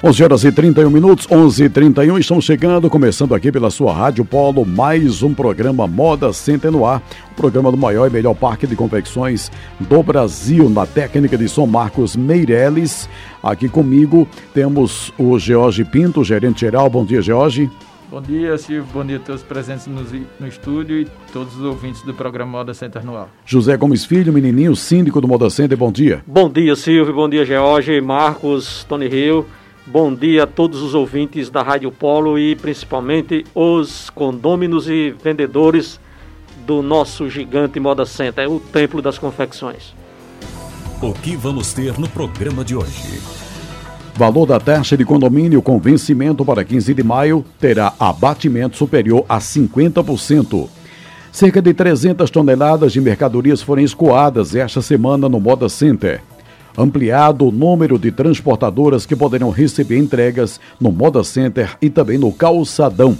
11 horas e 31 minutos, 11 e 31 estão chegando, começando aqui pela sua Rádio Polo, mais um programa Moda Center no ar, o programa do maior e melhor parque de confecções do Brasil, na técnica de São Marcos Meireles. Aqui comigo temos o George Pinto, gerente geral. Bom dia, George. Bom dia, Silvio. Bom dia a todos presentes no, no, estúdio e todos os ouvintes do programa Moda Center no ar. José Gomes Filho, menininho, síndico do Moda Center, bom dia. Bom dia, Silvio. Bom dia, George, Marcos, Tony Rio. Bom dia a todos os ouvintes da Rádio Polo e principalmente os condôminos e vendedores do nosso gigante Moda Center, é o Templo das Confecções. O que vamos ter no programa de hoje? Valor da taxa de condomínio com vencimento para 15 de maio terá abatimento superior a 50%. Cerca de 300 toneladas de mercadorias foram escoadas esta semana no Moda Center ampliado o número de transportadoras que poderão receber entregas no Moda Center e também no Calçadão.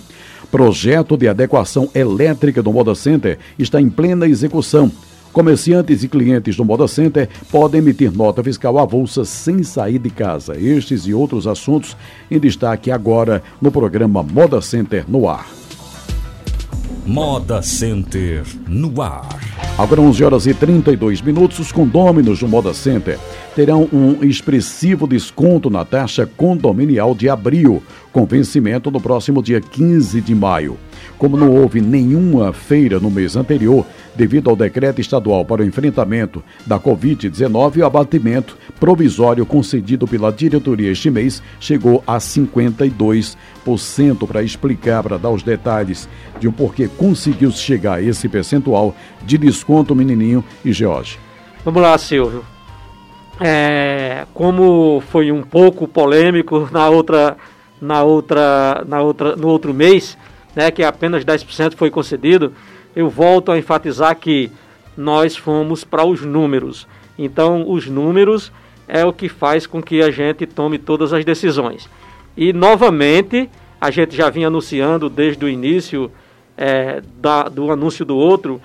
Projeto de adequação elétrica do Moda Center está em plena execução. Comerciantes e clientes do Moda Center podem emitir nota fiscal avulsa sem sair de casa. Estes e outros assuntos em destaque agora no programa Moda Center no ar. Moda Center no ar. Agora 11 horas e 32 minutos, os condôminos do Moda Center terão um expressivo desconto na taxa condominial de abril, com vencimento no próximo dia 15 de maio. Como não houve nenhuma feira no mês anterior, devido ao decreto estadual para o enfrentamento da Covid-19, o abatimento provisório concedido pela diretoria este mês chegou a 52%. Para explicar, para dar os detalhes de um porquê conseguiu chegar a esse percentual de desconto, Menininho e George. Vamos lá, Silvio. É, como foi um pouco polêmico na outra, na outra, na outra, no outro mês, né, que apenas 10% foi concedido, eu volto a enfatizar que nós fomos para os números. Então, os números é o que faz com que a gente tome todas as decisões. E, novamente, a gente já vinha anunciando desde o início é, da, do anúncio do outro,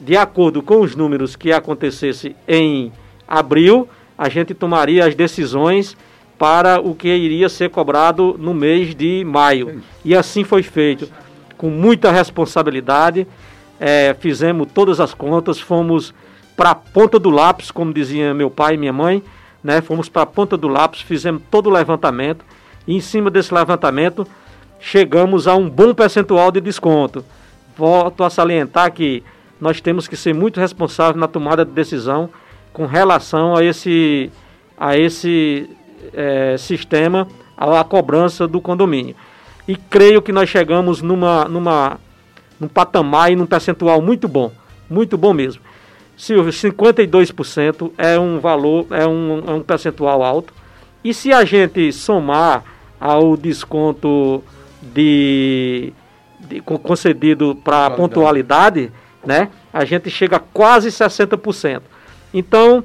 de acordo com os números que acontecesse em abril, a gente tomaria as decisões para o que iria ser cobrado no mês de maio. E assim foi feito, com muita responsabilidade. É, fizemos todas as contas, fomos para a ponta do lápis, como dizia meu pai e minha mãe, né? Fomos para a ponta do lápis, fizemos todo o levantamento. E em cima desse levantamento, chegamos a um bom percentual de desconto. Volto a salientar que nós temos que ser muito responsáveis na tomada de decisão com relação a esse, a esse é, sistema, a, a cobrança do condomínio. E creio que nós chegamos numa, numa, num patamar e num percentual muito bom, muito bom mesmo. Silvio, 52% é um valor, é um, é um percentual alto. E se a gente somar ao desconto de, de concedido para pontualidade, né, a gente chega a quase 60%. Então,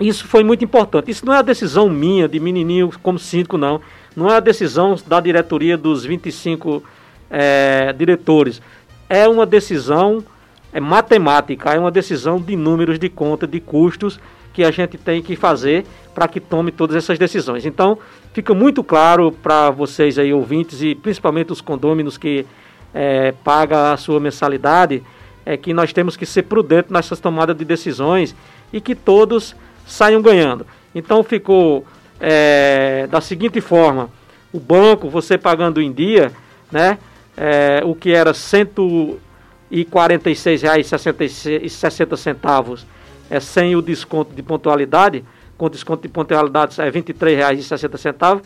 isso foi muito importante. Isso não é a decisão minha, de menininho como síndico, não. Não é a decisão da diretoria dos 25 é, diretores. É uma decisão é matemática, é uma decisão de números de conta, de custos que a gente tem que fazer para que tome todas essas decisões. Então, fica muito claro para vocês aí, ouvintes, e principalmente os condôminos que é, pagam a sua mensalidade, é que nós temos que ser prudentes nessas tomadas de decisões e que todos saiam ganhando. Então ficou é, da seguinte forma: o banco, você pagando em dia, né, é, o que era R$ 146,60 é sem o desconto de pontualidade, com desconto de pontualidade é R$ 23,60,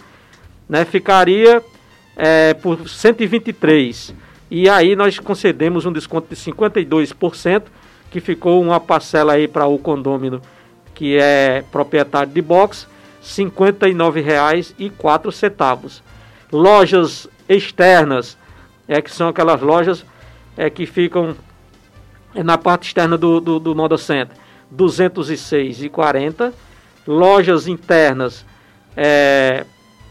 né, ficaria é, por 123. E aí nós concedemos um desconto de 52%, que ficou uma parcela aí para o condômino que é proprietário de box, R$ 59,04. Lojas externas, é que são aquelas lojas é, que ficam na parte externa do, do, do Moda Center, 206,40. Lojas internas, é,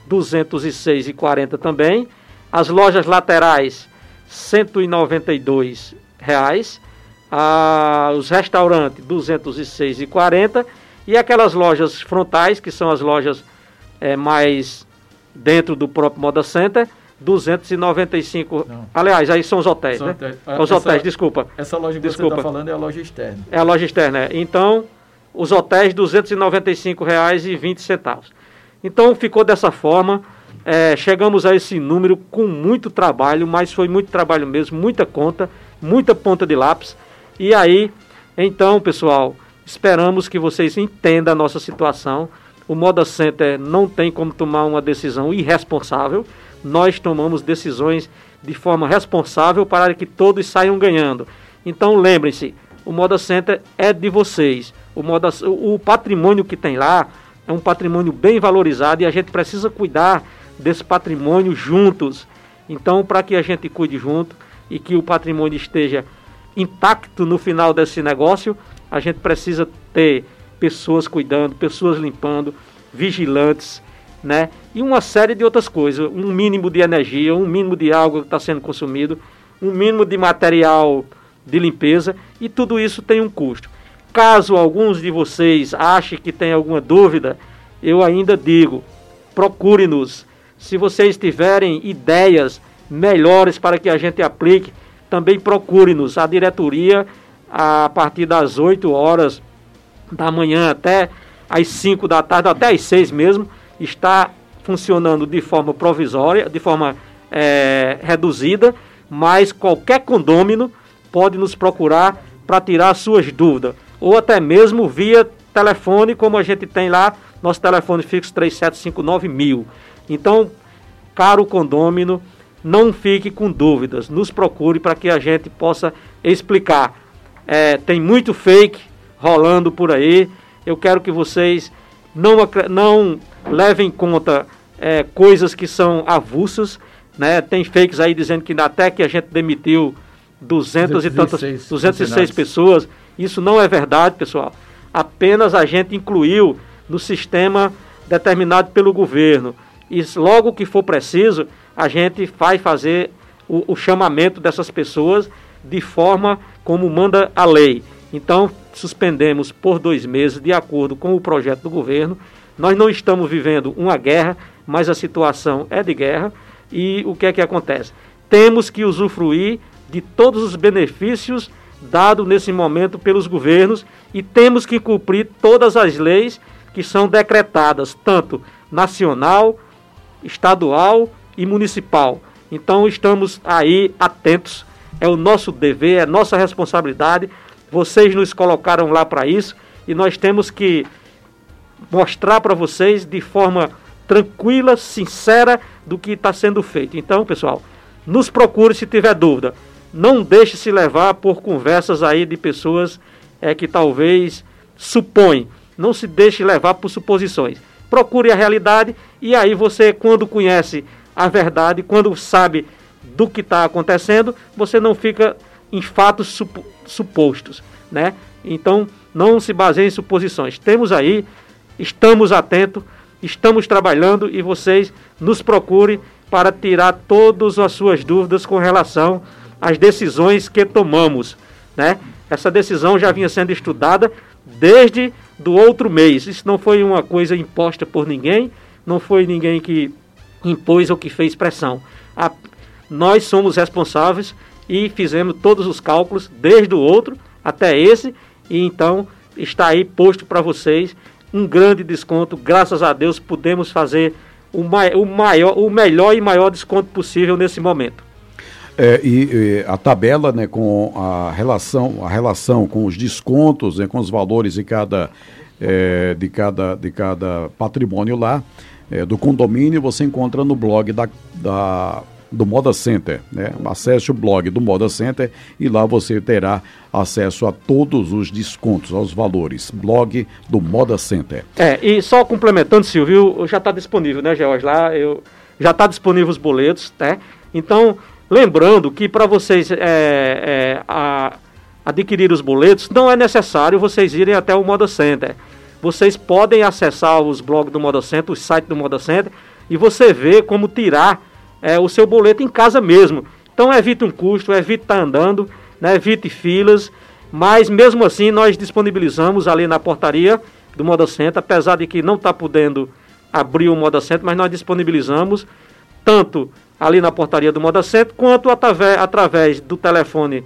206,40 também. As lojas laterais, 192 reais. Ah, os restaurantes, 206,40 e aquelas lojas frontais, que são as lojas é, mais dentro do próprio Moda Center, 295. Não. Aliás, aí são os hotéis, são né? Hotéis. Os essa, hotéis, desculpa. Essa loja que desculpa. você está falando é a loja externa. É a loja externa, é. Então, os hotéis, R$ 295,20. Então, ficou dessa forma. É, chegamos a esse número com muito trabalho, mas foi muito trabalho mesmo, muita conta, muita ponta de lápis. E aí, então, pessoal, esperamos que vocês entendam a nossa situação. O Moda Center não tem como tomar uma decisão irresponsável. Nós tomamos decisões de forma responsável para que todos saiam ganhando. Então lembrem-se, o Moda Center é de vocês. O, moda, o patrimônio que tem lá é um patrimônio bem valorizado e a gente precisa cuidar desse patrimônio juntos. Então, para que a gente cuide junto e que o patrimônio esteja intacto no final desse negócio, a gente precisa ter pessoas cuidando, pessoas limpando, vigilantes, né? E uma série de outras coisas, um mínimo de energia, um mínimo de água que está sendo consumido, um mínimo de material de limpeza e tudo isso tem um custo. Caso alguns de vocês achem que tem alguma dúvida, eu ainda digo, procure-nos. Se vocês tiverem ideias melhores para que a gente aplique, também procure-nos. A diretoria, a partir das 8 horas da manhã até às 5 da tarde, até às 6 mesmo, está funcionando de forma provisória, de forma é, reduzida, mas qualquer condômino pode nos procurar para tirar suas dúvidas, ou até mesmo via telefone, como a gente tem lá, nosso telefone fixo 3759 mil. Então, caro condômino, não fique com dúvidas, nos procure para que a gente possa explicar. É, tem muito fake rolando por aí. Eu quero que vocês não, não levem em conta é, coisas que são avulsas. Né? Tem fakes aí dizendo que até que a gente demitiu 200 e tantas, 206 pessoas. Isso não é verdade, pessoal. Apenas a gente incluiu no sistema determinado pelo governo. E logo que for preciso, a gente vai fazer o, o chamamento dessas pessoas de forma como manda a lei. Então, suspendemos por dois meses, de acordo com o projeto do governo. Nós não estamos vivendo uma guerra, mas a situação é de guerra. E o que é que acontece? Temos que usufruir de todos os benefícios dados nesse momento pelos governos e temos que cumprir todas as leis que são decretadas, tanto nacional, estadual e municipal. Então estamos aí atentos, é o nosso dever, é nossa responsabilidade vocês nos colocaram lá para isso e nós temos que mostrar para vocês de forma tranquila, sincera do que está sendo feito. Então, pessoal, nos procure se tiver dúvida. Não deixe se levar por conversas aí de pessoas é, que talvez supõem. Não se deixe levar por suposições. Procure a realidade e aí você, quando conhece a verdade, quando sabe do que está acontecendo, você não fica em fatos sup supostos, né? Então, não se baseie em suposições. Temos aí, estamos atentos, estamos trabalhando e vocês nos procurem para tirar todas as suas dúvidas com relação às decisões que tomamos, né? Essa decisão já vinha sendo estudada desde do outro mês. Isso não foi uma coisa imposta por ninguém, não foi ninguém que impôs ou que fez pressão. A, nós somos responsáveis e fizemos todos os cálculos, desde o outro até esse, e então está aí posto para vocês um grande desconto. Graças a Deus pudemos fazer o, mai o, maior, o melhor e maior desconto possível nesse momento. É, e, e, a tabela né, com a relação, a relação com os descontos, né, com os valores de cada, é, de cada, de cada patrimônio lá, é, do condomínio, você encontra no blog da, da do Moda Center. Né? Acesse o blog do Moda Center e lá você terá acesso a todos os descontos, aos valores. Blog do Moda Center. É, e só complementando, Silvio, já está disponível, né, George? Lá eu, já está disponível os boletos, né? Então, Lembrando que para vocês é, é, a, adquirir os boletos, não é necessário vocês irem até o Moda Center. Vocês podem acessar os blogs do Moda Center, o site do Moda Center, e você vê como tirar é, o seu boleto em casa mesmo. Então evite um custo, evite estar tá andando, né, evite filas, mas mesmo assim nós disponibilizamos ali na portaria do Moda Center, apesar de que não está podendo abrir o Moda Center, mas nós disponibilizamos tanto ali na portaria do Moda Center, quanto através, através do telefone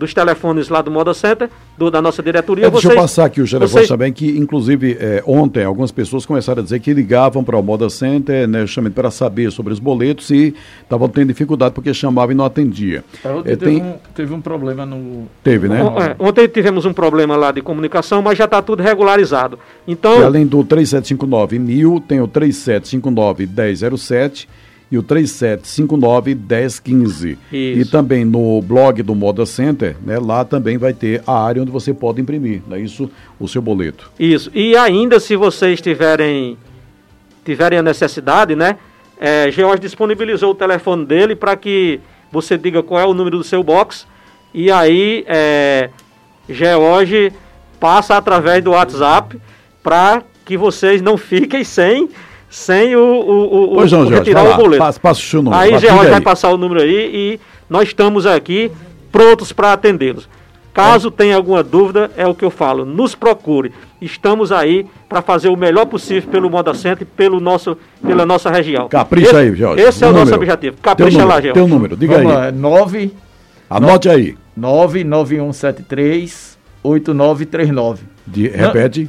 dos telefones lá do Moda Center, do, da nossa diretoria. É, deixa vocês, eu passar aqui o telefone vocês... também, que inclusive é, ontem algumas pessoas começaram a dizer que ligavam para o Moda Center, né, justamente para saber sobre os boletos e estavam tendo dificuldade porque chamavam e não atendia. É, teve, tem... um, teve um problema no... Teve, né? É, ontem tivemos um problema lá de comunicação, mas já está tudo regularizado. Então... E além do 3759 mil, tem o 3759 1007 e o 3759-1015. E também no blog do Moda Center, né, lá também vai ter a área onde você pode imprimir, né, isso, o seu boleto. Isso. E ainda se vocês tiverem, tiverem a necessidade, né, é, George disponibilizou o telefone dele para que você diga qual é o número do seu box e aí é, George passa através do WhatsApp para que vocês não fiquem sem sem o, o, o, pois não, o retirar o boleto. Passa, passa o seu número. Aí George vai passar o número aí e nós estamos aqui prontos para atendê-los. Caso é. tenha alguma dúvida, é o que eu falo, nos procure. Estamos aí para fazer o melhor possível pelo Moda Center e pelo nosso, pela nossa região. Capricha esse, aí, Jorge. Esse é o, o nosso objetivo. Capricha lá, George. Teu número, diga Vamos aí. Lá, 9... Anote no, aí. 99173 8939. De, repete.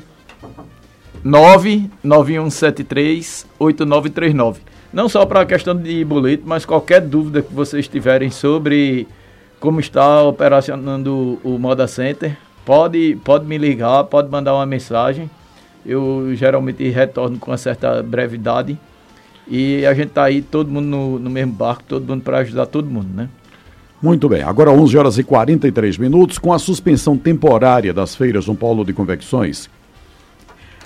991738939. Não só para a questão de boleto, mas qualquer dúvida que vocês tiverem sobre como está operacionando o Moda Center, pode, pode me ligar, pode mandar uma mensagem. Eu geralmente retorno com uma certa brevidade. E a gente está aí, todo mundo no, no mesmo barco, todo mundo para ajudar todo mundo, né? Muito bem, agora 11 horas e 43 minutos, com a suspensão temporária das feiras no Polo de Convecções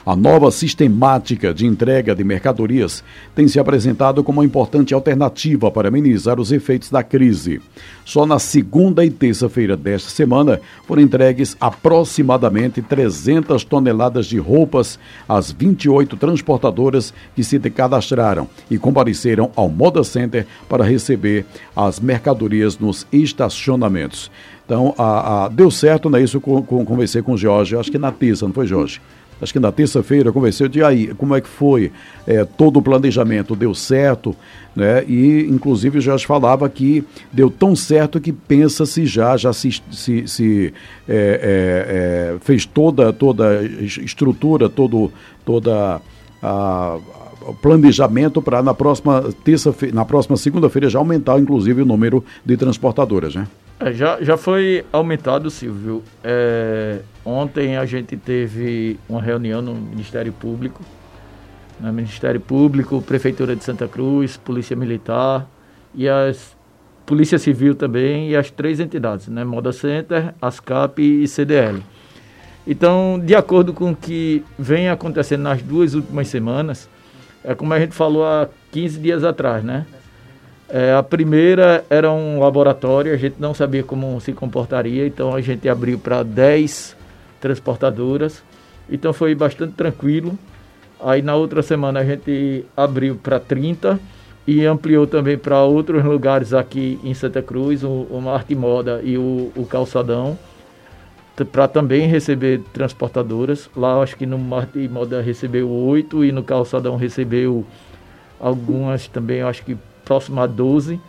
a nova sistemática de entrega de mercadorias tem se apresentado como uma importante alternativa para amenizar os efeitos da crise. Só na segunda e terça-feira desta semana foram entregues aproximadamente 300 toneladas de roupas às 28 transportadoras que se cadastraram e compareceram ao Moda Center para receber as mercadorias nos estacionamentos. Então, a, a, deu certo, né? Isso com, conversei com o Jorge, acho que na terça, não foi, Jorge? Acho que na terça-feira, conversei, de aí, como é que foi? É, todo o planejamento deu certo, né? E, inclusive, Jorge falava que deu tão certo que pensa-se já, já se, se, se é, é, é fez toda, toda a estrutura, todo, toda a, planejamento para na próxima terça na próxima segunda-feira já aumentar, inclusive, o número de transportadoras, né? É, já, já foi aumentado, Silvio. É, ontem a gente teve uma reunião no Ministério Público, no Ministério Público, Prefeitura de Santa Cruz, Polícia Militar e as Polícia Civil também e as três entidades, né? Moda Center, ASCAP e CDL. Então, de acordo com o que vem acontecendo nas duas últimas semanas, é como a gente falou há 15 dias atrás, né? É, a primeira era um laboratório, a gente não sabia como se comportaria, então a gente abriu para 10 transportadoras, então foi bastante tranquilo. Aí na outra semana a gente abriu para 30 e ampliou também para outros lugares aqui em Santa Cruz, o, o Marte Moda e o, o Calçadão, para também receber transportadoras. Lá acho que no Marte Moda recebeu oito e no Calçadão recebeu algumas também, acho que próximo a 12.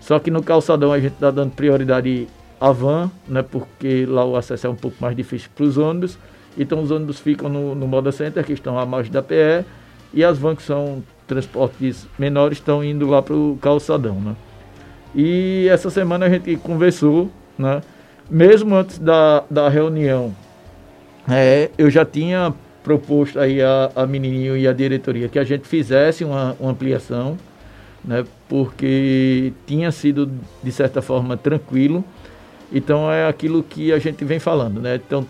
Só que no calçadão a gente está dando prioridade à van, né, porque lá o acesso é um pouco mais difícil para os ônibus. Então os ônibus ficam no, no Moda Center, que estão à margem da PE, e as vans que são transportes menores estão indo lá para o calçadão. Né? E essa semana a gente conversou, né, mesmo antes da, da reunião, é, eu já tinha proposto aí a, a menininho e a diretoria que a gente fizesse uma, uma ampliação né, porque tinha sido, de certa forma, tranquilo. Então é aquilo que a gente vem falando, né? Então,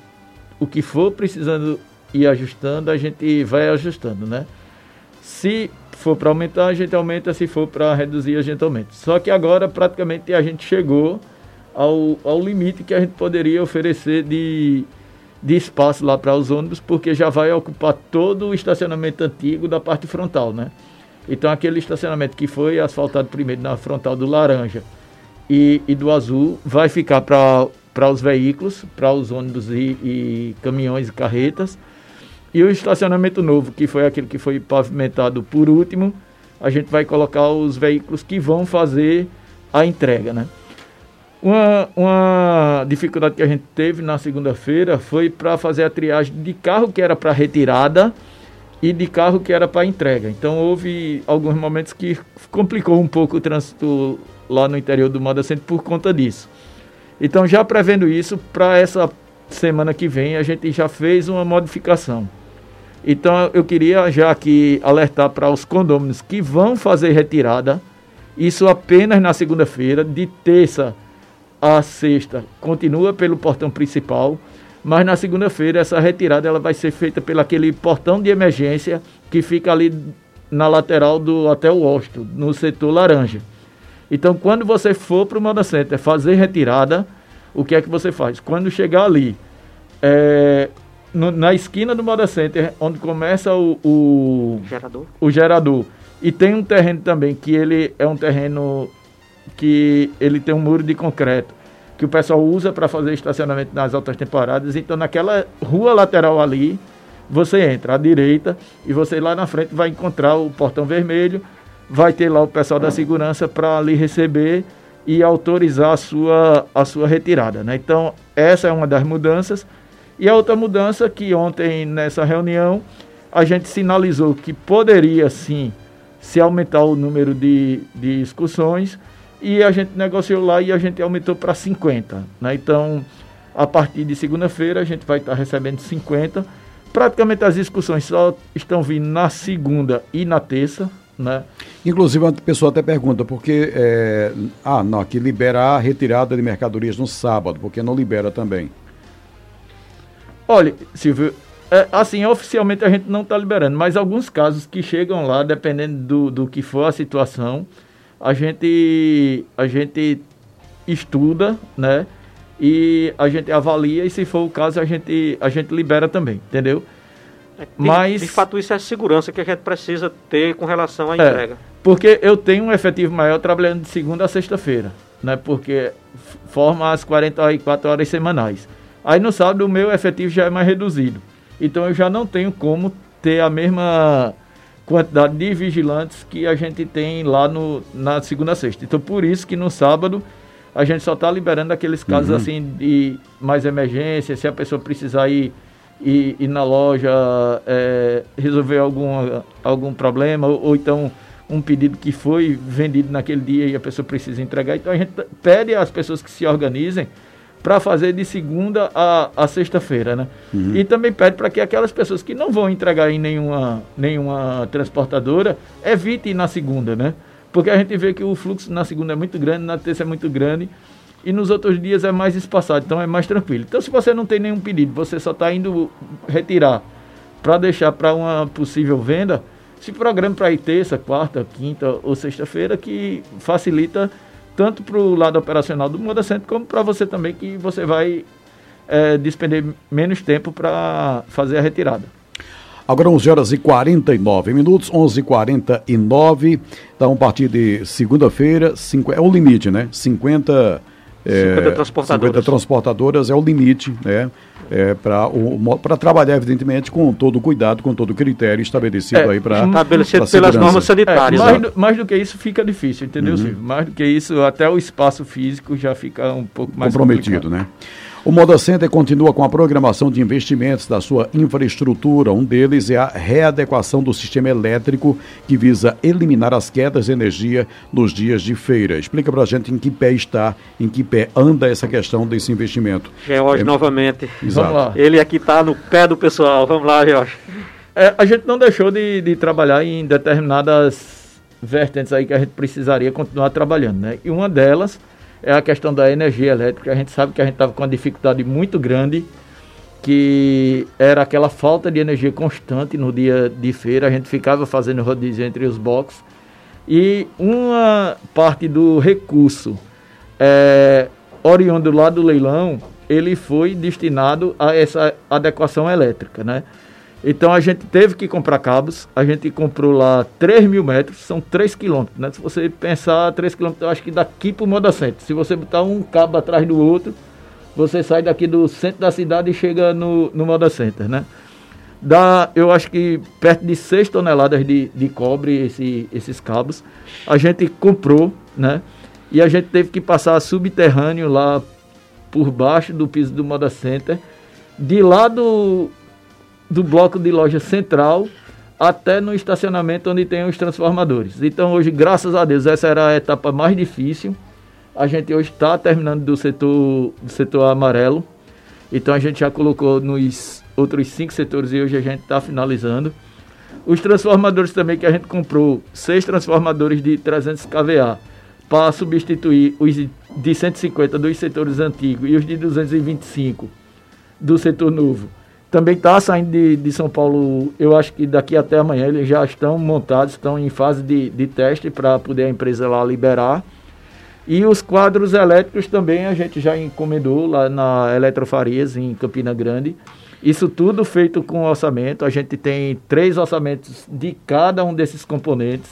o que for precisando ir ajustando, a gente vai ajustando, né? Se for para aumentar, a gente aumenta, se for para reduzir, a gente aumenta. Só que agora praticamente a gente chegou ao, ao limite que a gente poderia oferecer de, de espaço lá para os ônibus, porque já vai ocupar todo o estacionamento antigo da parte frontal, né? Então aquele estacionamento que foi asfaltado primeiro na frontal do laranja e, e do azul vai ficar para os veículos, para os ônibus e, e caminhões e carretas. E o estacionamento novo, que foi aquele que foi pavimentado por último, a gente vai colocar os veículos que vão fazer a entrega, né? Uma, uma dificuldade que a gente teve na segunda-feira foi para fazer a triagem de carro que era para retirada e de carro que era para entrega. Então houve alguns momentos que complicou um pouco o trânsito lá no interior do Moda Centro por conta disso. Então já prevendo isso, para essa semana que vem a gente já fez uma modificação. Então eu queria já aqui alertar para os condôminos que vão fazer retirada, isso apenas na segunda-feira, de terça a sexta continua pelo portão principal, mas na segunda-feira essa retirada ela vai ser feita pelo aquele portão de emergência que fica ali na lateral do Hotel Washington, no setor laranja. Então, quando você for para o Moda Center fazer retirada, o que é que você faz? Quando chegar ali, é, no, na esquina do Moda Center, onde começa o, o, gerador. o gerador, e tem um terreno também que ele é um terreno que ele tem um muro de concreto que o pessoal usa para fazer estacionamento nas altas temporadas. Então, naquela rua lateral ali, você entra à direita e você lá na frente vai encontrar o portão vermelho, vai ter lá o pessoal da segurança para ali receber e autorizar a sua, a sua retirada. Né? Então, essa é uma das mudanças. E a outra mudança que ontem nessa reunião a gente sinalizou que poderia sim se aumentar o número de, de excursões e a gente negociou lá e a gente aumentou para 50. Né? Então, a partir de segunda-feira, a gente vai estar tá recebendo 50. Praticamente as discussões só estão vindo na segunda e na terça. Né? Inclusive, a pessoa até pergunta, porque. É, ah, não, que libera a retirada de mercadorias no sábado, porque não libera também. Olha, Silvio, é, assim, oficialmente a gente não está liberando, mas alguns casos que chegam lá, dependendo do, do que for a situação, a gente, a gente estuda, né? E a gente avalia e se for o caso a gente, a gente libera também, entendeu? É, Mas, de fato, isso é a segurança que a gente precisa ter com relação à é, entrega. Porque eu tenho um efetivo maior trabalhando de segunda a sexta-feira, né? Porque forma as 44 horas semanais. Aí no sábado o meu efetivo já é mais reduzido. Então eu já não tenho como ter a mesma quantidade de vigilantes que a gente tem lá no, na segunda sexta. Então, por isso que no sábado a gente só está liberando aqueles casos uhum. assim de mais emergência, se a pessoa precisar ir, ir, ir na loja é, resolver algum, algum problema, ou, ou, então um pedido que foi vendido naquele dia e a pessoa precisa entregar. Então a gente pede às pessoas que se organizem para fazer de segunda a, a sexta-feira, né? Uhum. E também pede para que aquelas pessoas que não vão entregar em nenhuma, nenhuma transportadora evitem na segunda, né? Porque a gente vê que o fluxo na segunda é muito grande, na terça é muito grande e nos outros dias é mais espaçado, então é mais tranquilo. Então, se você não tem nenhum pedido, você só está indo retirar para deixar para uma possível venda, se programa para ir terça, quarta, quinta ou sexta-feira, que facilita tanto para o lado operacional do Moda Center, como para você também, que você vai é, despender menos tempo para fazer a retirada. Agora 11 horas e 49 minutos, 11 h 49 Então, a partir de segunda-feira, é o limite, né? 50, é, 50 transportadoras. 50 transportadoras é o limite, né? é, para trabalhar, evidentemente, com todo o cuidado, com todo o critério estabelecido é, aí para. Estabelecido pelas normas sanitárias. É, mais, do, mais, do, que isso fica difícil, entendeu, uhum. Silvio? Mais do que isso, até o espaço físico já fica um pouco mais comprometido, complicado. né? O Moda Center continua com a programação de investimentos da sua infraestrutura. Um deles é a readequação do sistema elétrico, que visa eliminar as quedas de energia nos dias de feira. Explica para a gente em que pé está, em que pé anda essa questão desse investimento. George, é... novamente. Exato. Vamos lá. Ele aqui está no pé do pessoal. Vamos lá, George. É, a gente não deixou de, de trabalhar em determinadas vertentes aí que a gente precisaria continuar trabalhando, né? E uma delas é a questão da energia elétrica. A gente sabe que a gente estava com uma dificuldade muito grande que era aquela falta de energia constante no dia de feira, a gente ficava fazendo rodízio entre os boxes, e uma parte do recurso é, oriundo lá do leilão, ele foi destinado a essa adequação elétrica, né? Então a gente teve que comprar cabos, a gente comprou lá 3 mil metros, são 3 quilômetros, né? Se você pensar 3 quilômetros, eu acho que daqui para o Moda Centro, se você botar um cabo atrás do outro, você sai daqui do centro da cidade e chega no, no Moda Center, né? Dá, eu acho que perto de 6 toneladas de, de cobre esse, esses cabos. A gente comprou, né? E a gente teve que passar subterrâneo lá por baixo do piso do Moda Center, de lá do, do bloco de loja central até no estacionamento onde tem os transformadores. Então hoje, graças a Deus, essa era a etapa mais difícil. A gente hoje está terminando do setor, do setor amarelo. Então a gente já colocou nos outros cinco setores e hoje a gente está finalizando. Os transformadores também que a gente comprou, seis transformadores de 300 kVA para substituir os de 150 dos setores antigos e os de 225 do setor novo também está saindo de, de São Paulo, eu acho que daqui até amanhã eles já estão montados, estão em fase de, de teste para poder a empresa lá liberar. E os quadros elétricos também a gente já encomendou lá na Eletrofarias, em Campina Grande. Isso tudo feito com orçamento. A gente tem três orçamentos de cada um desses componentes.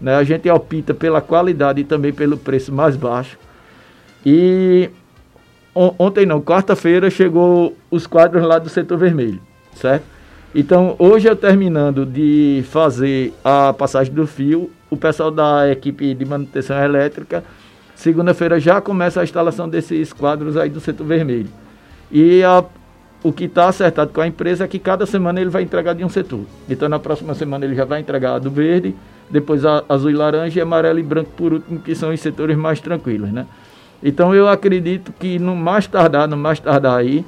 Né? A gente opta pela qualidade e também pelo preço mais baixo. E ontem não, quarta-feira chegou os quadros lá do setor vermelho, certo? Então, hoje eu terminando de fazer a passagem do fio, o pessoal da equipe de manutenção elétrica, segunda-feira já começa a instalação desses quadros aí do setor vermelho. E a, o que está acertado com a empresa é que cada semana ele vai entregar de um setor. Então, na próxima semana ele já vai entregar do verde, depois a azul e laranja e amarelo e branco por último, que são os setores mais tranquilos, né? Então eu acredito que no mais tardar, no mais tardar aí,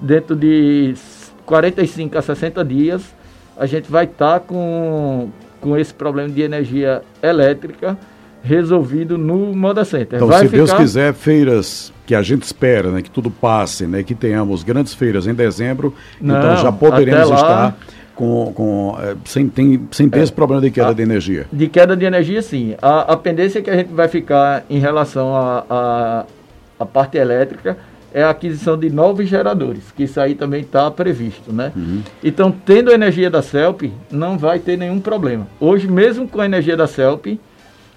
dentro de 45 a 60 dias, a gente vai estar tá com, com esse problema de energia elétrica resolvido no Moda Center. Então, vai se ficar... Deus quiser, feiras que a gente espera, né, que tudo passe, né, que tenhamos grandes feiras em dezembro, então Não, então já poderemos lá... estar com, com, é, sem, tem, sem ter é, esse problema de queda a, de energia? De queda de energia, sim. A, a pendência que a gente vai ficar em relação à a, a, a, parte elétrica é a aquisição de novos geradores, que isso aí também está previsto, né? Uhum. Então, tendo a energia da CELP, não vai ter nenhum problema. Hoje, mesmo com a energia da CELP,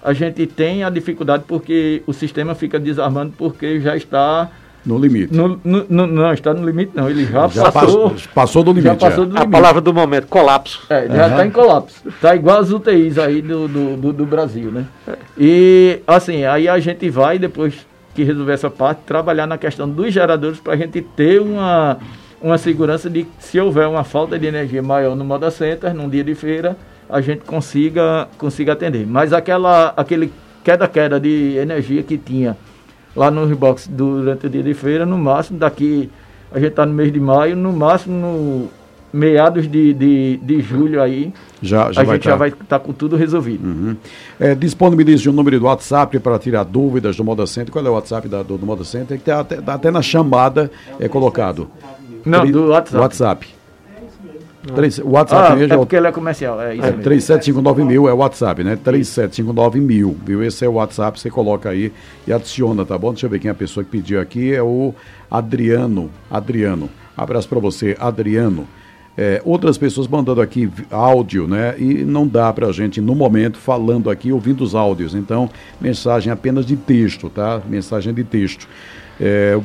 a gente tem a dificuldade porque o sistema fica desarmando porque já está no limite. No, no, no, não, está no limite não. Ele já, já passou, passou do limite. Já passou do limite. A palavra do momento, colapso. É, já está uhum. em colapso. Está igual as UTIs aí do, do, do, do Brasil, né? É. E assim, aí a gente vai, depois que resolver essa parte, trabalhar na questão dos geradores para a gente ter uma, uma segurança de que se houver uma falta de energia maior no Moda Center, num dia de feira, a gente consiga, consiga atender. Mas aquela, aquele queda-queda de energia que tinha lá no box durante o dia de feira, no máximo daqui, a gente está no mês de maio, no máximo no meados de, de, de julho aí, já, já a gente tá. já vai estar tá com tudo resolvido. Uhum. É, disponibilize o um número do WhatsApp para tirar dúvidas do Moda Center. Qual é o WhatsApp da, do, do Moda Center? Que tá até, tá até na chamada é colocado. Não, do WhatsApp. WhatsApp. Três, o WhatsApp ah, mesmo é, é porque ele é comercial. É, isso é 3759 mil é o WhatsApp, né? 3759 mil, viu? Esse é o WhatsApp, você coloca aí e adiciona, tá bom? Deixa eu ver quem é a pessoa que pediu aqui. É o Adriano. Adriano. Abraço para você, Adriano. É, outras pessoas mandando aqui áudio, né? E não dá para a gente, no momento, falando aqui, ouvindo os áudios. Então, mensagem apenas de texto, tá? Mensagem de texto. É,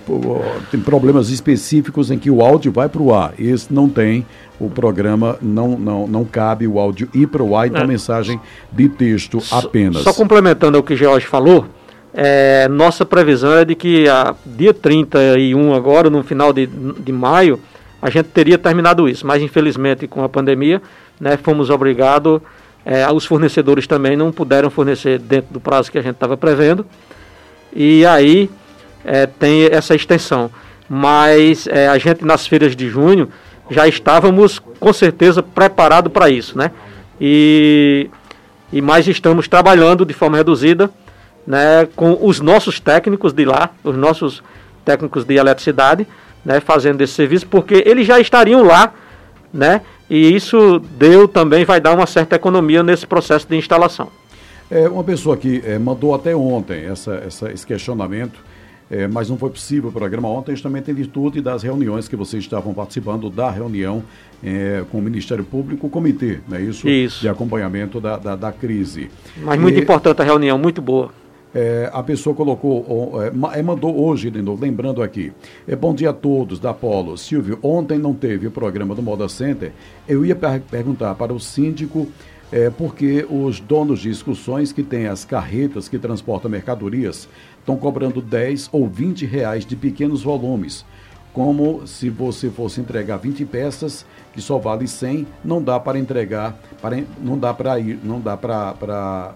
tem problemas específicos em que o áudio vai para o ar. Esse não tem o programa não, não, não cabe o áudio ir para o ar, então é. mensagem de texto apenas. Só, só complementando o que o George falou, é, nossa previsão é de que a dia 31 agora, no final de, de maio, a gente teria terminado isso, mas infelizmente com a pandemia, né, fomos obrigados, é, os fornecedores também não puderam fornecer dentro do prazo que a gente estava prevendo, e aí é, tem essa extensão. Mas é, a gente nas feiras de junho já estávamos com certeza preparados para isso, né? E, e mais estamos trabalhando de forma reduzida, né, com os nossos técnicos de lá, os nossos técnicos de eletricidade, né, fazendo esse serviço, porque eles já estariam lá, né? E isso deu também, vai dar uma certa economia nesse processo de instalação. É, uma pessoa que é, mandou até ontem essa, essa, esse questionamento, é, mas não foi possível o programa ontem, justamente em virtude das reuniões que vocês estavam participando da reunião é, com o Ministério Público, o comitê, né, isso, isso. de acompanhamento da, da, da crise. Mas muito e, importante a reunião, muito boa. É, a pessoa colocou, é, mandou hoje, de novo, lembrando aqui. É, bom dia a todos da Polo. Silvio, ontem não teve o programa do Moda Center. Eu ia per perguntar para o síndico é, porque os donos de excursões que têm as carretas que transportam mercadorias estão cobrando 10 ou 20 reais de pequenos volumes. Como se você fosse entregar 20 peças, que só vale 100, não dá para entregar, para, não dá para ir, não dá para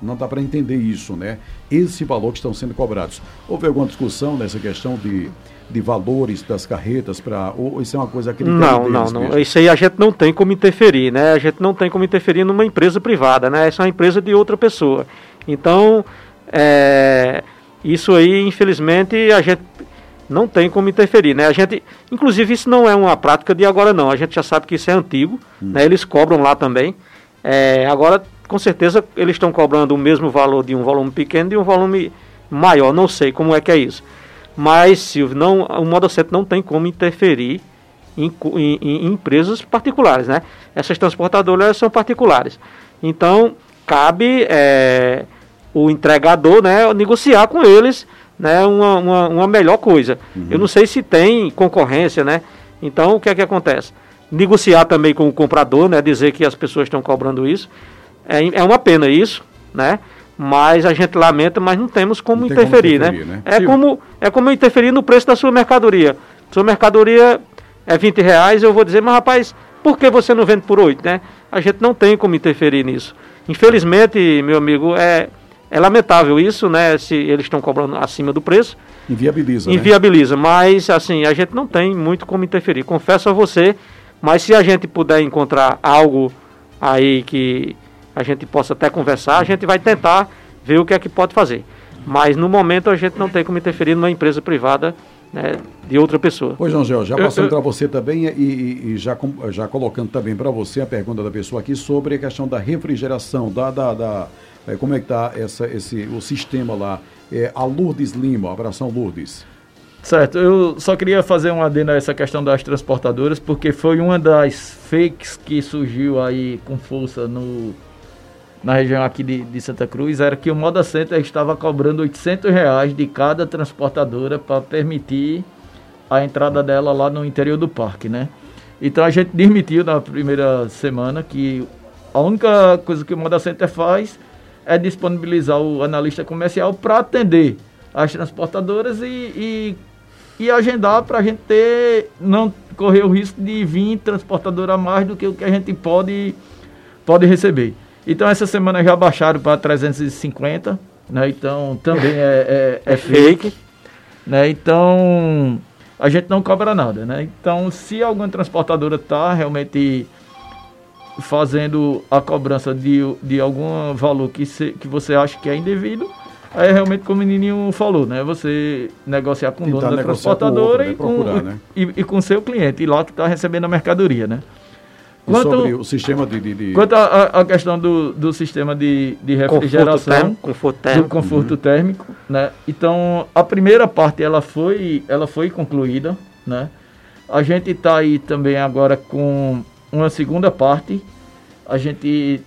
não dá para entender isso, né? Esse valor que estão sendo cobrados. Houve alguma discussão nessa questão de, de valores das carretas para ou isso é uma coisa que não, não, não. Mesmo? Isso aí a gente não tem como interferir, né? A gente não tem como interferir numa empresa privada, né? Essa é uma empresa de outra pessoa. Então, é, isso aí, infelizmente, a gente não tem como interferir, né? A gente, inclusive, isso não é uma prática de agora não. A gente já sabe que isso é antigo, hum. né? Eles cobram lá também. É, agora com certeza eles estão cobrando o mesmo valor de um volume pequeno e de um volume maior. Não sei como é que é isso. Mas, Silvio, não, o Moda 7 não tem como interferir em, em, em, empresas particulares, né? Essas transportadoras são particulares. Então, cabe é, o entregador né, negociar com eles né, uma, uma, uma melhor coisa. Uhum. Eu não sei se tem concorrência, né? Então, o que é que acontece? Negociar também com o comprador, né? Dizer que as pessoas estão cobrando isso. É, é uma pena isso, né? Mas a gente lamenta, mas não temos como, não interferir, como interferir, né? né? É, como, é como interferir no preço da sua mercadoria. Sua mercadoria é 20 reais, eu vou dizer, mas rapaz, por que você não vende por 8, né? A gente não tem como interferir nisso. Infelizmente, meu amigo, é, é lamentável isso, né? Se eles estão cobrando acima do preço. Inviabiliza. Inviabiliza, né? mas assim, a gente não tem muito como interferir. Confesso a você, mas se a gente puder encontrar algo aí que a gente possa até conversar, a gente vai tentar ver o que é que pode fazer. Mas no momento a gente não tem como interferir numa empresa privada né, de outra pessoa. Pois, João Gel, já passando para você também e, e, e, já, já colocando também para você a pergunta da pessoa aqui sobre a questão da refrigeração, da, da, da é, como é que está esse, o sistema lá. É, a Lourdes Lima, abração Lourdes. Certo, eu só queria fazer um adendo a essa questão das transportadoras, porque foi uma das fakes que surgiu aí com força no, na região aqui de, de, Santa Cruz era que o Moda Center estava cobrando 800 reais de cada transportadora para permitir a entrada dela lá no interior do parque, né? Então a gente demitiu na primeira semana que a única coisa que o Moda Center faz é disponibilizar o analista comercial para atender as transportadoras e, e, e agendar para a gente ter, não correr o risco de vir transportadora a mais do que o que a gente pode, pode receber. Então essa semana já baixaram para 350, né? Então também é, é, é, é fake. Né? Então a gente não cobra nada, né? Então se alguma transportadora está realmente fazendo a cobrança de, de algum valor que, se, que você acha que é indevido, aí realmente como o menininho falou, né? Você negociar com o dono da transportadora outro, né? Procurar, e, com, né? e, e com seu cliente, e lá que está recebendo a mercadoria, né? Quanto, sobre o sistema de. de, de... Quanto à questão do, do sistema de, de refrigeração, conforto térmico, do conforto uhum. térmico, né? Então, a primeira parte ela foi, ela foi concluída, né? A gente está aí também agora com uma segunda parte. A gente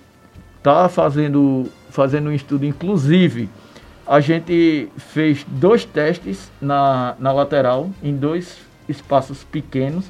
está fazendo, fazendo um estudo, inclusive, a gente fez dois testes na, na lateral, em dois espaços pequenos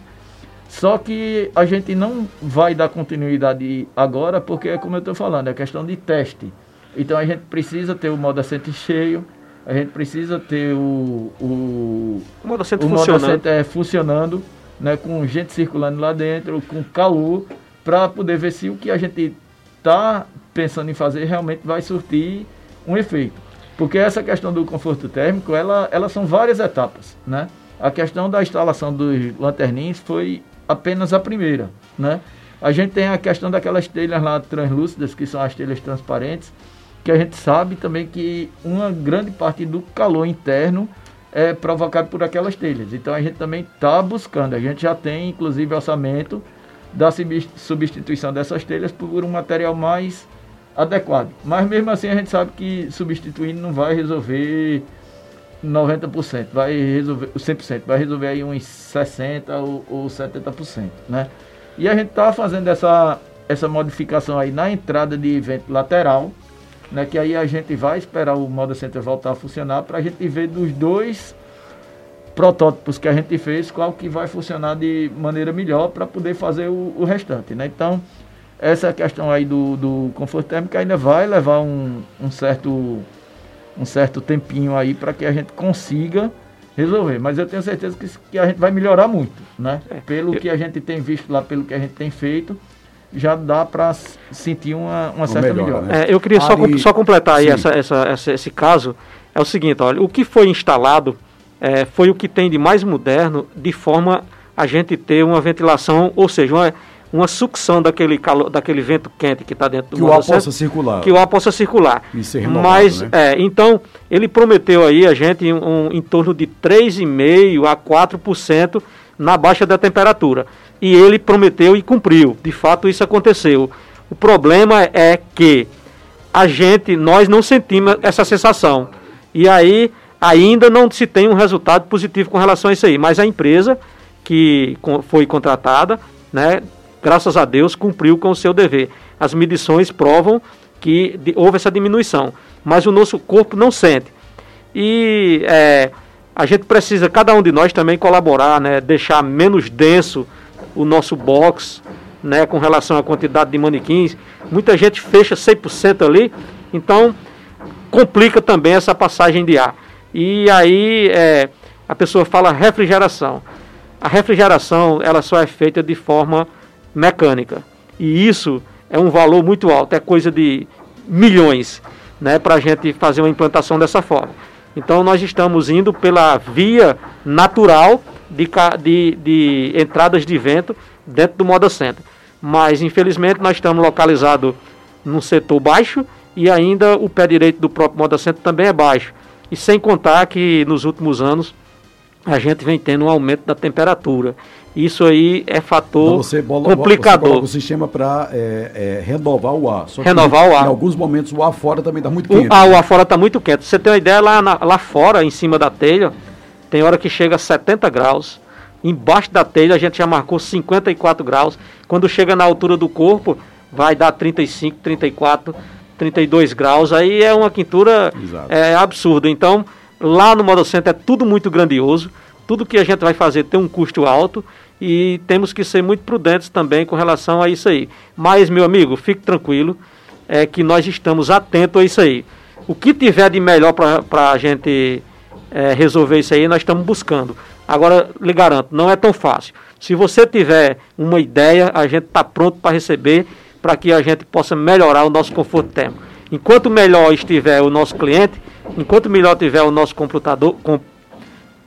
só que a gente não vai dar continuidade agora, porque, é como eu estou falando, é questão de teste. Então a gente precisa ter o modo assente cheio, a gente precisa ter o, o, o modo assente funcionando. é, funcionando né, com gente circulando lá dentro, com calor, para poder ver se o que a gente está pensando em fazer realmente vai surtir um efeito. Porque essa questão do conforto térmico, ela, ela são várias etapas, né? A questão da instalação dos lanterninhos foi apenas a primeira, né? A gente tem a questão daquelas telhas lá translúcidas, que são as telhas transparentes, que a gente sabe também que uma grande parte do calor interno é provocado por aquelas telhas. Então a gente também está buscando, a gente já tem inclusive orçamento da substituição dessas telhas por um material mais adequado. Mas mesmo assim a gente sabe que substituindo não vai resolver 90%, vai resolver 100%, vai resolver aí uns 60% ou, ou 70%, né? E a gente está fazendo essa, essa modificação aí na entrada de vento lateral, né? Que aí a gente vai esperar o Moda Center voltar a funcionar para a gente ver dos dois protótipos que a gente fez qual que vai funcionar de maneira melhor para poder fazer o, o, restante, né? Então essa questão aí do, do conforto térmico ainda vai levar um, um certo um certo tempinho aí para que a gente consiga resolver. Mas eu tenho certeza que, que a gente vai melhorar muito, né? É. Pelo que a gente tem visto lá, pelo que a gente tem feito, já dá para sentir uma, uma certa melhora. Né? É, eu queria só, só completar aí essa, essa, essa, esse caso. É o seguinte, olha, o que foi instalado é, foi o que tem de mais moderno, de forma a gente ter uma ventilação, ou seja, uma, uma sucção daquele, calor, daquele vento quente que está dentro do Que o ar possa circular. Que o ar possa circular. E ser renovado, Mas, né? é, então, ele prometeu aí a gente um, um, em torno de 3,5% a 4% na baixa da temperatura. E ele prometeu e cumpriu. De fato, isso aconteceu. O problema é que a gente, nós não sentimos essa sensação. E aí, ainda não se tem um resultado positivo com relação a isso aí. Mas a empresa que foi contratada, né, graças a Deus, cumpriu com o seu dever. As medições provam que houve essa diminuição, mas o nosso corpo não sente. E é, a gente precisa, cada um de nós também colaborar, né, deixar menos denso o nosso box, né, com relação à quantidade de manequins. Muita gente fecha 100% ali, então complica também essa passagem de ar. E aí é, a pessoa fala refrigeração. A refrigeração ela só é feita de forma mecânica. E isso é um valor muito alto, é coisa de milhões né, para a gente fazer uma implantação dessa forma. Então nós estamos indo pela via natural de, de, de entradas de vento dentro do Moda Center. Mas infelizmente nós estamos localizados num setor baixo e ainda o pé direito do próprio Moda Center também é baixo. E sem contar que nos últimos anos a gente vem tendo um aumento da temperatura. Isso aí é fator então você bola, complicador. Você o sistema para é, é, renovar o ar. Só renovar o ar. Em alguns momentos o ar fora também está muito quente. O, ah, o ar fora está muito quente. Você tem uma ideia, lá, na, lá fora, em cima da telha, tem hora que chega a 70 graus. Embaixo da telha a gente já marcou 54 graus. Quando chega na altura do corpo, vai dar 35, 34, 32 graus. Aí é uma quintura é, absurda. Então, lá no Model Center é tudo muito grandioso. Tudo que a gente vai fazer tem um custo alto e temos que ser muito prudentes também com relação a isso aí. Mas, meu amigo, fique tranquilo, é que nós estamos atentos a isso aí. O que tiver de melhor para a gente é, resolver isso aí, nós estamos buscando. Agora, lhe garanto, não é tão fácil. Se você tiver uma ideia, a gente está pronto para receber, para que a gente possa melhorar o nosso conforto térmico. Enquanto melhor estiver o nosso cliente, enquanto melhor tiver o nosso computador, com,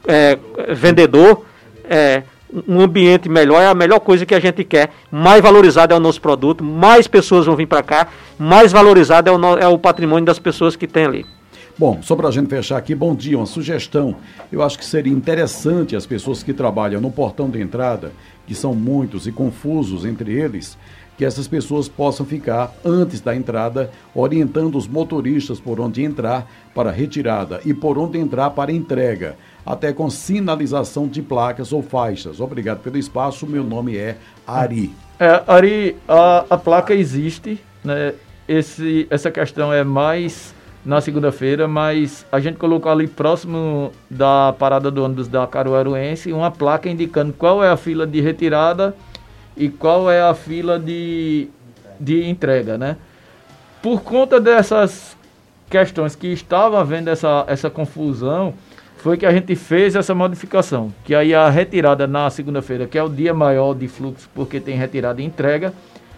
é, vendedor, é, um ambiente melhor é a melhor coisa que a gente quer. Mais valorizado é o nosso produto, mais pessoas vão vir para cá, mais valorizado é o, é o patrimônio das pessoas que tem ali. Bom, só para a gente fechar aqui, bom dia, uma sugestão. Eu acho que seria interessante as pessoas que trabalham no portão de entrada, que são muitos e confusos entre eles, que essas pessoas possam ficar antes da entrada orientando os motoristas por onde entrar para retirada e por onde entrar para entrega até com sinalização de placas ou faixas. Obrigado pelo espaço, meu nome é Ari. É, Ari, a, a placa existe, né? Esse, essa questão é mais na segunda-feira, mas a gente colocou ali próximo da parada do ônibus da Caruaruense uma placa indicando qual é a fila de retirada e qual é a fila de, de entrega, né? Por conta dessas questões que estava havendo essa, essa confusão, foi que a gente fez essa modificação. Que aí a retirada na segunda-feira, que é o dia maior de fluxo, porque tem retirada e entrega,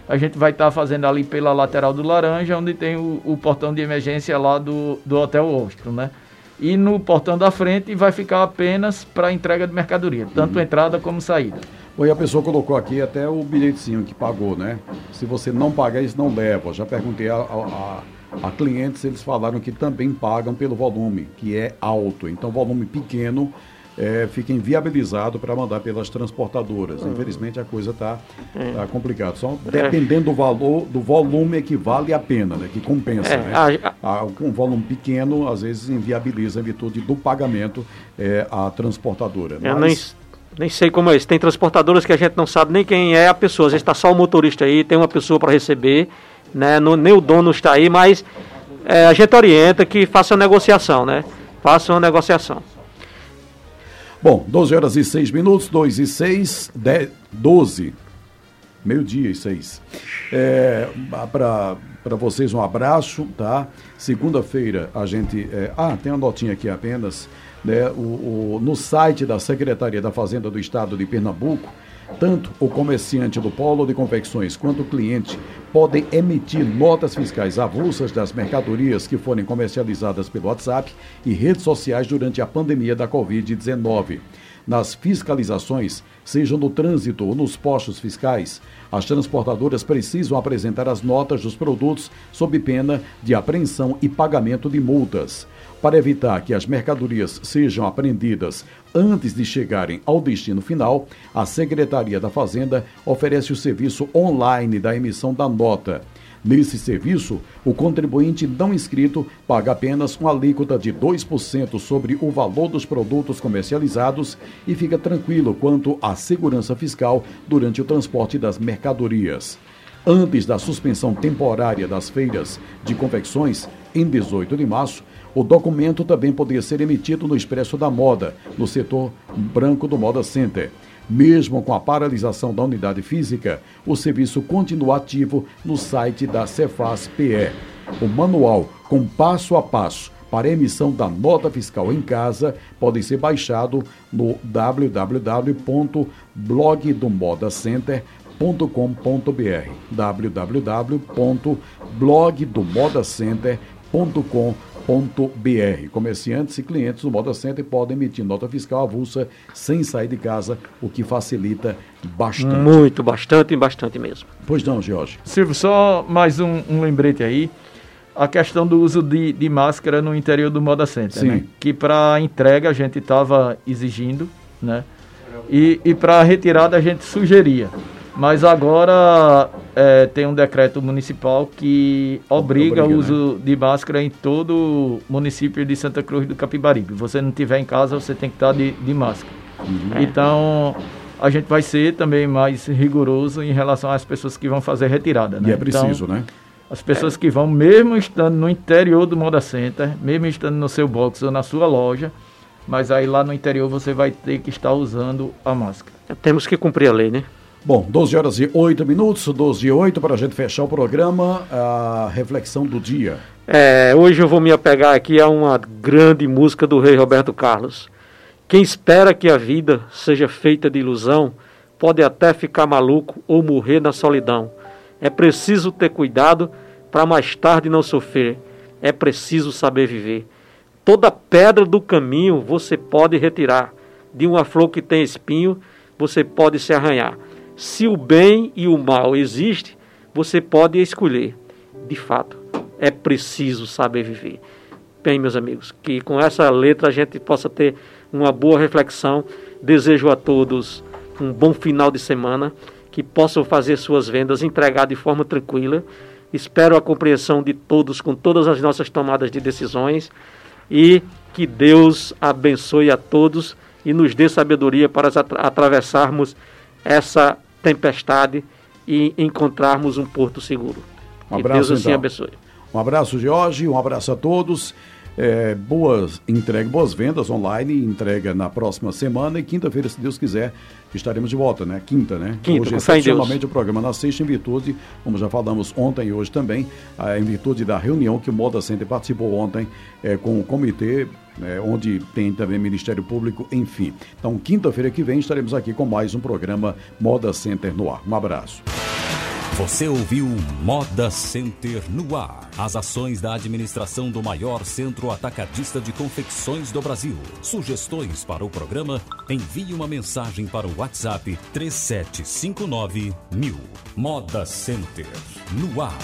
a gente vai estar tá fazendo ali pela lateral do Laranja, onde tem o, o portão de emergência lá do, do Hotel Ostro, né? E no portão da frente vai ficar apenas para entrega de mercadoria, tanto uhum. entrada como saída. Oi, a pessoa colocou aqui até o bilhetezinho que pagou, né? Se você não pagar, eles não levam. Já perguntei a, a, A clientes, eles falaram que também pagam pelo volume, que é alto. Então, volume pequeno é, fica inviabilizado para mandar pelas transportadoras. Uhum. Infelizmente, a coisa está é. tá complicada. Só dependendo do valor, do volume é que vale a pena, né? que compensa. É, né? a. Um volume pequeno, às vezes, inviabiliza em virtude do pagamento é, a transportadora. É, Mas... Nem sei como é isso. Tem transportadoras que a gente não sabe nem quem é a pessoa. Às vezes está só o motorista aí, tem uma pessoa para receber, né? Nem o dono está aí, mas é, a gente orienta que faça a negociação, né? Faça uma negociação. Bom, 12 horas e 6 minutos, 2 e 6, 10, 12. Meio-dia e 6. É, Para vocês um abraço, tá? Segunda-feira a gente. É, ah, tem uma notinha aqui apenas né, o, o, no site da Secretaria da Fazenda do Estado de Pernambuco, tanto o comerciante do polo de confecções quanto o cliente podem emitir notas fiscais avulsas das mercadorias que forem comercializadas pelo WhatsApp e redes sociais durante a pandemia da Covid-19. Nas fiscalizações, seja no trânsito ou nos postos fiscais, as transportadoras precisam apresentar as notas dos produtos sob pena de apreensão e pagamento de multas. Para evitar que as mercadorias sejam apreendidas antes de chegarem ao destino final, a Secretaria da Fazenda oferece o serviço online da emissão da nota. Nesse serviço, o contribuinte não inscrito paga apenas uma alíquota de 2% sobre o valor dos produtos comercializados e fica tranquilo quanto à segurança fiscal durante o transporte das mercadorias. Antes da suspensão temporária das feiras de confecções, em 18 de março, o documento também poderia ser emitido no Expresso da Moda, no setor branco do Moda Center. Mesmo com a paralisação da unidade física, o serviço continua ativo no site da Cefaz PE. O manual com passo a passo para emissão da nota fiscal em casa pode ser baixado no www.blogdomodacenter.com.br www.blogdomodacenter.com.br br Comerciantes e clientes do Moda Center podem emitir nota fiscal avulsa sem sair de casa, o que facilita bastante. Muito, bastante e bastante mesmo. Pois não, Jorge. Silvio, só mais um, um lembrete aí. A questão do uso de, de máscara no interior do Moda Center, Sim. Né? que para entrega a gente estava exigindo, né? E, e para retirada a gente sugeria. Mas agora é, tem um decreto municipal que obriga, o uso né? de máscara em todo o município de Santa Cruz do Capibaribe. Se você não estiver em casa, você tem que estar de, de máscara. Uhum. Então, a gente vai ser também mais rigoroso em relação às pessoas que vão fazer retirada. Né? E é preciso, então, né? As pessoas é. que vão, mesmo estando no interior do Moda Center, mesmo estando no seu box ou na sua loja, mas aí lá no interior você vai ter que estar usando a máscara. Temos que cumprir a lei, né? Bom, 12 horas e 8 minutos, 12 e 8, para a gente fechar o programa, a reflexão do dia. É, hoje eu vou me apegar aqui a uma grande música do rei Roberto Carlos. Quem espera que a vida seja feita de ilusão, pode até ficar maluco ou morrer na solidão. É preciso ter cuidado para mais tarde não sofrer. É preciso saber viver. Toda pedra do caminho você pode retirar. De uma flor que tem espinho, você pode se arranhar. Se o bem e o mal existem, você pode escolher. De fato, é preciso saber viver. Bem, meus amigos, que com essa letra a gente possa ter uma boa reflexão. Desejo a todos um bom final de semana, que possam fazer suas vendas, entregar de forma tranquila. Espero a compreensão de todos com todas as nossas tomadas de decisões e que Deus abençoe a todos e nos dê sabedoria para atravessarmos essa tempestade e encontrarmos um porto seguro. Um abraço, que Deus assim então. abençoe. Um abraço, Jorge, um abraço a todos. É, boas entrega, boas vendas online, entrega na próxima semana e quinta-feira, se Deus quiser, estaremos de volta, né? Quinta, né? Quinta, hoje, excepcionalmente, o programa na sexta, em virtude, como já falamos ontem e hoje também, em virtude da reunião que o Moda Center participou ontem é, com o comitê é, onde tem também Ministério Público, enfim. Então, quinta-feira que vem estaremos aqui com mais um programa Moda Center no ar. Um abraço. Você ouviu Moda Center no ar. As ações da administração do maior centro atacadista de confecções do Brasil. Sugestões para o programa? Envie uma mensagem para o WhatsApp 3759 mil. Moda Center no ar.